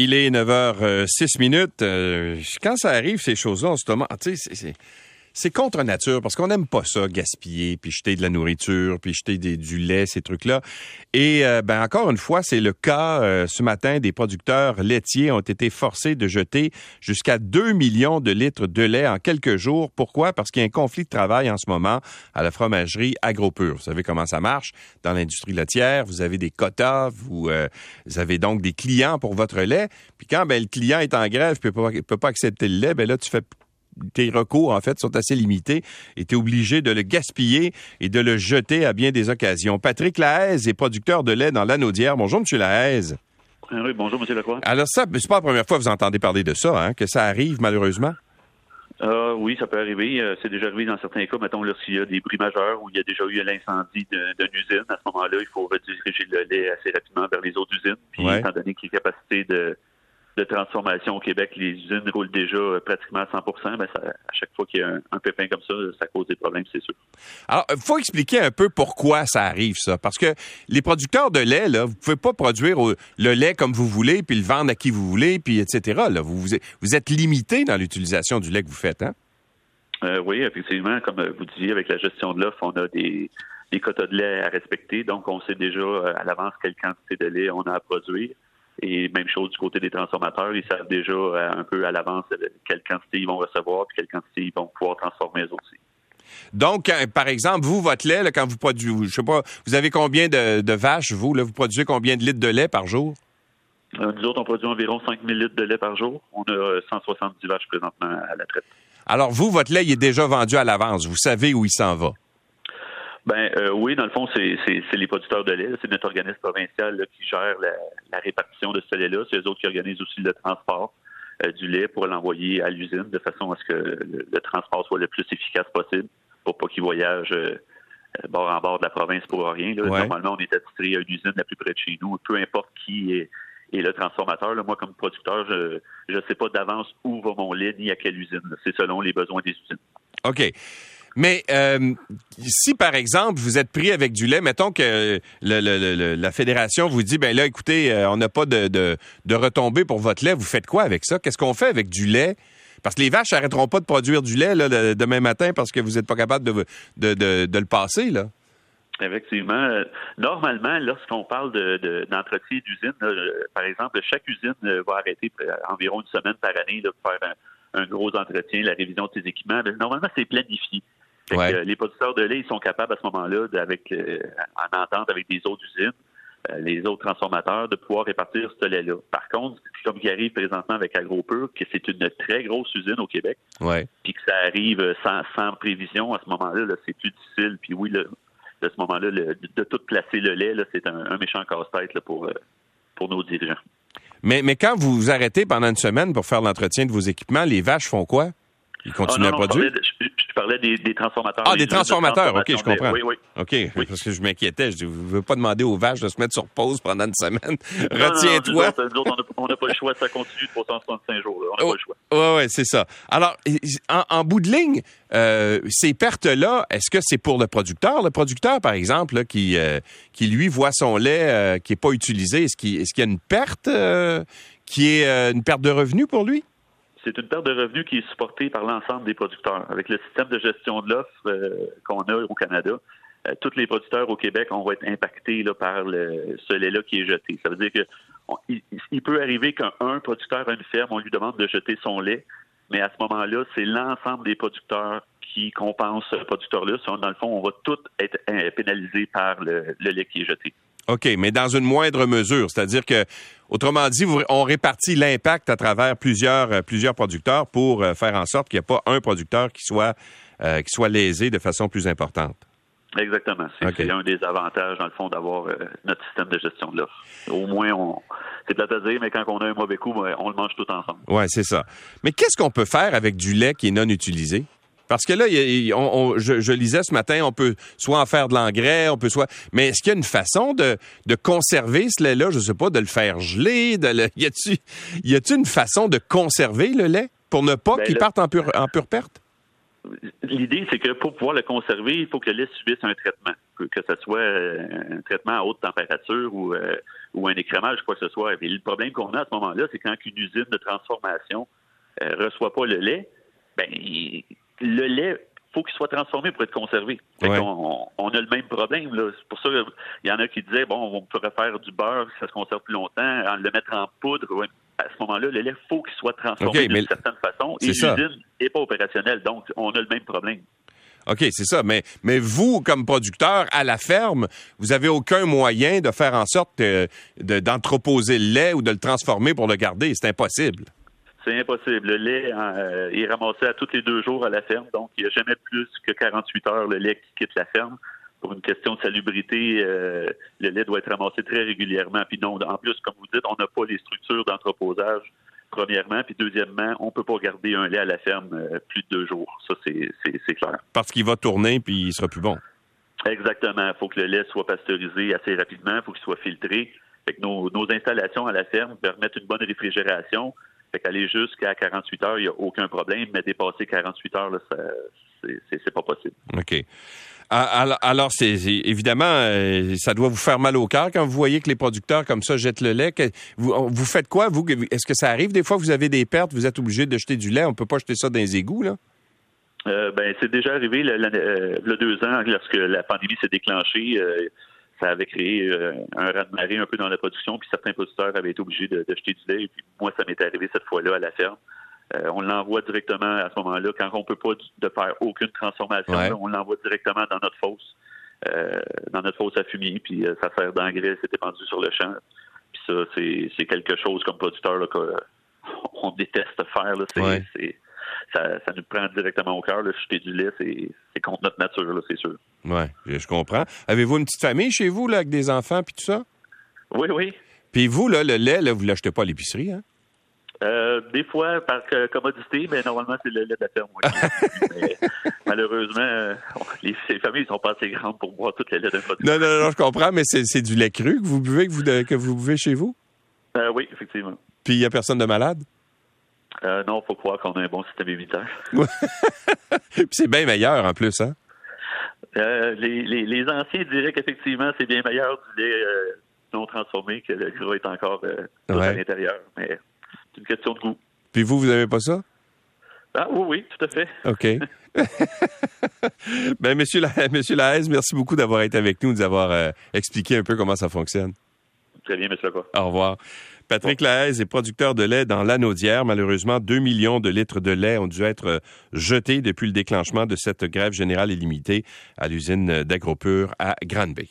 Il est 9h06 minutes. Euh, quand ça arrive, ces choses-là, on se demande, tu sais, c'est c'est contre nature parce qu'on n'aime pas ça, gaspiller, puis jeter de la nourriture, puis jeter du lait, ces trucs-là. Et euh, ben encore une fois, c'est le cas euh, ce matin. Des producteurs laitiers ont été forcés de jeter jusqu'à 2 millions de litres de lait en quelques jours. Pourquoi? Parce qu'il y a un conflit de travail en ce moment à la fromagerie AgroPure. Vous savez comment ça marche? Dans l'industrie laitière. Vous avez des quotas, vous, euh, vous, avez donc des clients pour votre lait. Puis quand ben, le client est en grève, ne peut peut pas accepter le lait, ben là, tu fais tes recours, en fait, sont assez limités et tu es obligé de le gaspiller et de le jeter à bien des occasions. Patrick Lahaise est producteur de lait dans l'Anaudière. Bonjour, M. Lahaise. Ah oui, bonjour, M. Lacroix. Alors ça, c'est pas la première fois que vous entendez parler de ça, hein, que ça arrive malheureusement? Euh, oui, ça peut arriver. Euh, c'est déjà arrivé dans certains cas, mettons, lorsqu'il y a des bruits majeurs où il y a déjà eu l'incendie d'une usine. À ce moment-là, il faut rediriger le lait assez rapidement vers les autres usines. Puis, étant donné qu'il y a capacité de, de transformation au Québec, les usines roulent déjà euh, pratiquement à 100 ben À chaque fois qu'il y a un, pépin comme ça, ça cause des problèmes, c'est sûr. Alors, il faut expliquer un peu pourquoi ça arrive, ça. Parce que les producteurs de lait, là, vous pouvez pas produire le lait comme vous voulez, puis le vendre à qui vous voulez, puis etc. Là. Vous, vous êtes limité dans l'utilisation du lait que vous faites, hein? Euh, oui, effectivement, comme vous disiez, avec la gestion de l'offre, on a des, des quotas de lait à respecter. Donc, on sait déjà euh, à l'avance quelle quantité de lait on a à produire. Et même chose du côté des transformateurs, ils savent déjà euh, un peu à l'avance quelle quantité ils vont recevoir et quelle quantité ils vont pouvoir transformer eux aussi. Donc, euh, par exemple, vous, votre lait, quand vous produisez, je sais pas, vous avez combien de, vaches, vous, là, vous produisez combien de litres de lait par jour? Euh, nous autres, on produit environ 5 000 litres de lait par jour. On a 170 vaches présentement à la traite. Alors, vous, votre lait, il est déjà vendu à l'avance. Vous savez où il s'en va. Ben euh, oui, dans le fond, c'est les producteurs de lait. C'est notre organisme provincial qui gère la, répartition de ce lait-là. C'est eux autres qui organisent aussi le transport euh, du lait pour l'envoyer à l'usine de façon à ce que le, transport soit le plus efficace possible pour pas qu'il voyage euh, bord en bord de la province pour rien. Normalement, on est attitré à une usine la plus près de chez nous, peu importe qui est, le transformateur. Moi, comme producteur, je ne sais pas d'avance où va mon lait ni à quelle usine. C'est selon les besoins des usines. OK. Mais euh, si, par exemple, vous êtes pris avec du lait, mettons que la fédération vous dit, ben là, écoutez, euh, on n'a pas de, de, retombée pour votre lait, vous faites quoi avec ça? Qu'est-ce qu'on fait avec du lait? Parce que les vaches n'arrêteront pas de produire du lait demain matin parce que vous n'êtes pas capable de, le passer, là. Effectivement. Euh, normalement, lorsqu'on parle d'entretien d'usine, par exemple, chaque usine va arrêter environ une semaine par année pour faire un, gros entretien, la révision de ses équipements. Normalement, c'est planifié les producteurs de lait, ils sont capables à ce moment-là, avec, euh, en entente avec des autres usines, euh, les autres transformateurs, de pouvoir répartir ce lait-là. Par contre, comme il arrive présentement avec AgroPure, que c'est une très grosse usine au Québec, puis que ça arrive sans, prévision à ce moment-là, c'est plus difficile. Puis oui, de ce moment-là, de tout placer le lait, c'est un, méchant casse-tête pour, euh, pour nos dirigeants. Mais, mais quand vous vous arrêtez pendant une semaine pour faire l'entretien de vos équipements, les vaches font quoi? Ils continuent ah, à produire? Parlais des, transformateurs. Ah, des transformateurs, OK, je comprends. Oui, oui. OK, parce que je m'inquiétais. Je ne veux pas demander aux vaches de se mettre sur pause pendant une semaine? Retiens-toi. On n'a pas le choix, ça continue de 365 jours. On n'a pas le choix. Oui, oui, c'est ça. Alors, en, bout de ligne, euh, ces pertes-là, est-ce que c'est pour le producteur? Le producteur, par exemple, qui, euh, qui lui voit son lait euh, qui n'est pas utilisé, est-ce qu'il est y a une perte qui est une perte de revenus pour lui? C'est une perte de revenus qui est supportée par l'ensemble des producteurs. Avec le système de gestion de l'offre euh, qu'on a au Canada, euh, tous les producteurs au Québec vont être impactés par ce lait-là qui est jeté. Ça veut dire que il, peut arriver qu'un producteur à une ferme, on lui demande de jeter son lait, mais à ce moment-là, c'est l'ensemble des producteurs qui compensent ce producteur-là. Dans le fond, on va tous être euh, pénalisés par le lait qui est jeté. OK, mais dans une moindre mesure, c'est-à-dire que, autrement dit, on répartit l'impact à travers plusieurs, euh, plusieurs producteurs pour euh, faire en sorte qu'il n'y ait pas un producteur qui soit, euh, qui soit lésé de façon plus importante. Exactement. C'est un des avantages, dans le fond, d'avoir notre système de gestion de l'offre. Au moins, on, c'est plate à dire, mais quand on a un mauvais coup, ben, on le mange tout ensemble. Oui, c'est ça. Mais qu'est-ce qu'on peut faire avec du lait qui est non utilisé? Parce que là, je, lisais ce matin, on peut soit en faire de l'engrais, on peut soit. Mais est-ce qu'il y a une façon de, conserver ce lait-là? Je ne sais pas, de le faire geler? De Y a-t-il une façon de conserver le lait pour ne pas ben, qu'il parte en pure, en pure perte? L'idée, c'est que pour pouvoir le conserver, il faut que le lait subisse un traitement, que, ce soit euh, un traitement à haute température ou, euh, ou un écrémage, quoi que ce soit. Et le problème qu'on a à ce moment-là, c'est quand une usine de transformation ne reçoit pas le lait, ben, le lait faut qu'il soit transformé pour être conservé. On, a le même problème. C'est pour ça qu'il y en a qui disaient bon, on pourrait faire du beurre, ça se conserve plus longtemps, en le mettre en poudre. À ce moment-là, le lait faut qu'il soit transformé d'une certaine façon. Et l'usine n'est pas opérationnelle, donc on a le même problème. OK, c'est ça. Mais, mais vous, comme producteur à la ferme, vous avez aucun moyen de faire en sorte d'entreposer le lait ou de le transformer pour le garder. C'est impossible. C'est impossible. Le lait euh, est ramassé à tous les deux jours à la ferme, donc il n'y a jamais plus que 48 heures le lait qui quitte la ferme. Pour une question de salubrité, euh, le lait doit être ramassé très régulièrement. Puis non, en plus, comme vous dites, on n'a pas les structures d'entreposage premièrement, puis deuxièmement, on ne peut pas garder un lait à la ferme euh, plus de deux jours. Ça, c'est clair. Parce qu'il va tourner, puis il sera plus bon. Exactement. Il faut que le lait soit pasteurisé assez rapidement, il faut qu'il soit filtré. Fait que nos, nos, installations à la ferme permettent une bonne réfrigération. Fait qu'aller jusqu'à 48 heures, il n'y a aucun problème, mais dépasser 48 heures, là, c'est pas possible. OK. Alors, c'est évidemment, euh, ça doit vous faire mal au cœur quand vous voyez que les producteurs comme ça jettent le lait. Vous, vous faites quoi, vous? Est-ce que ça arrive des fois que vous avez des pertes, vous êtes obligé de jeter du lait? On ne peut pas jeter ça dans les égouts, là? Euh, ben, c'est déjà arrivé le, le, deux ans, lorsque la pandémie s'est déclenchée. Euh, ça avait créé euh, un raz-de-marée un peu dans la production, puis certains producteurs avaient été obligés de, jeter du lait. Et puis moi, ça m'est arrivé cette fois-là à la ferme. Euh, on l'envoie directement à ce moment-là, quand on peut pas de faire aucune transformation, on l'envoie directement dans notre fosse, euh, dans notre fosse à fumier, puis ça sert d'engrais, c'est épandu sur le champ. Puis ça, c'est quelque chose comme producteur qu'on déteste faire. C'est ça, nous prend directement au cœur. Jeter du lait, c'est contre notre nature, c'est sûr. Oui, je comprends. Avez-vous une petite famille chez vous, là, avec des enfants puis tout ça? Oui, oui. Puis vous, là, le lait, là, vous ne l'achetez pas à l'épicerie, hein? Euh, des fois, par commodité, mais normalement, c'est le lait de la ferme. malheureusement, les, familles ne sont pas assez grandes pour boire tout le lait d'un produit. Non, non, non, je comprends, mais c'est du lait cru que vous buvez, que vous, que vous buvez chez vous? Euh, oui, effectivement. Puis il n'y a personne de malade? Euh, non, faut croire qu'on a un bon système immunitaire. c'est bien meilleur en plus, hein? Euh, les, anciens diraient qu'effectivement, c'est bien meilleur du lait euh, non transformé que le gras est encore euh, à l'intérieur. Mais c'est une question de goût. Puis vous, vous n'avez pas ça? Ah oui, oui, tout à fait. OK. ben, monsieur, La... monsieur Lahaise, merci beaucoup d'avoir été avec nous, de nous avoir expliqué un peu comment ça fonctionne. Très bien. Au revoir. Patrick Lahaise est producteur de lait dans l'Anaudière. Malheureusement, 2 millions de litres de lait ont dû être jetés depuis le déclenchement de cette grève générale illimitée à l'usine d'Agropur à Granby.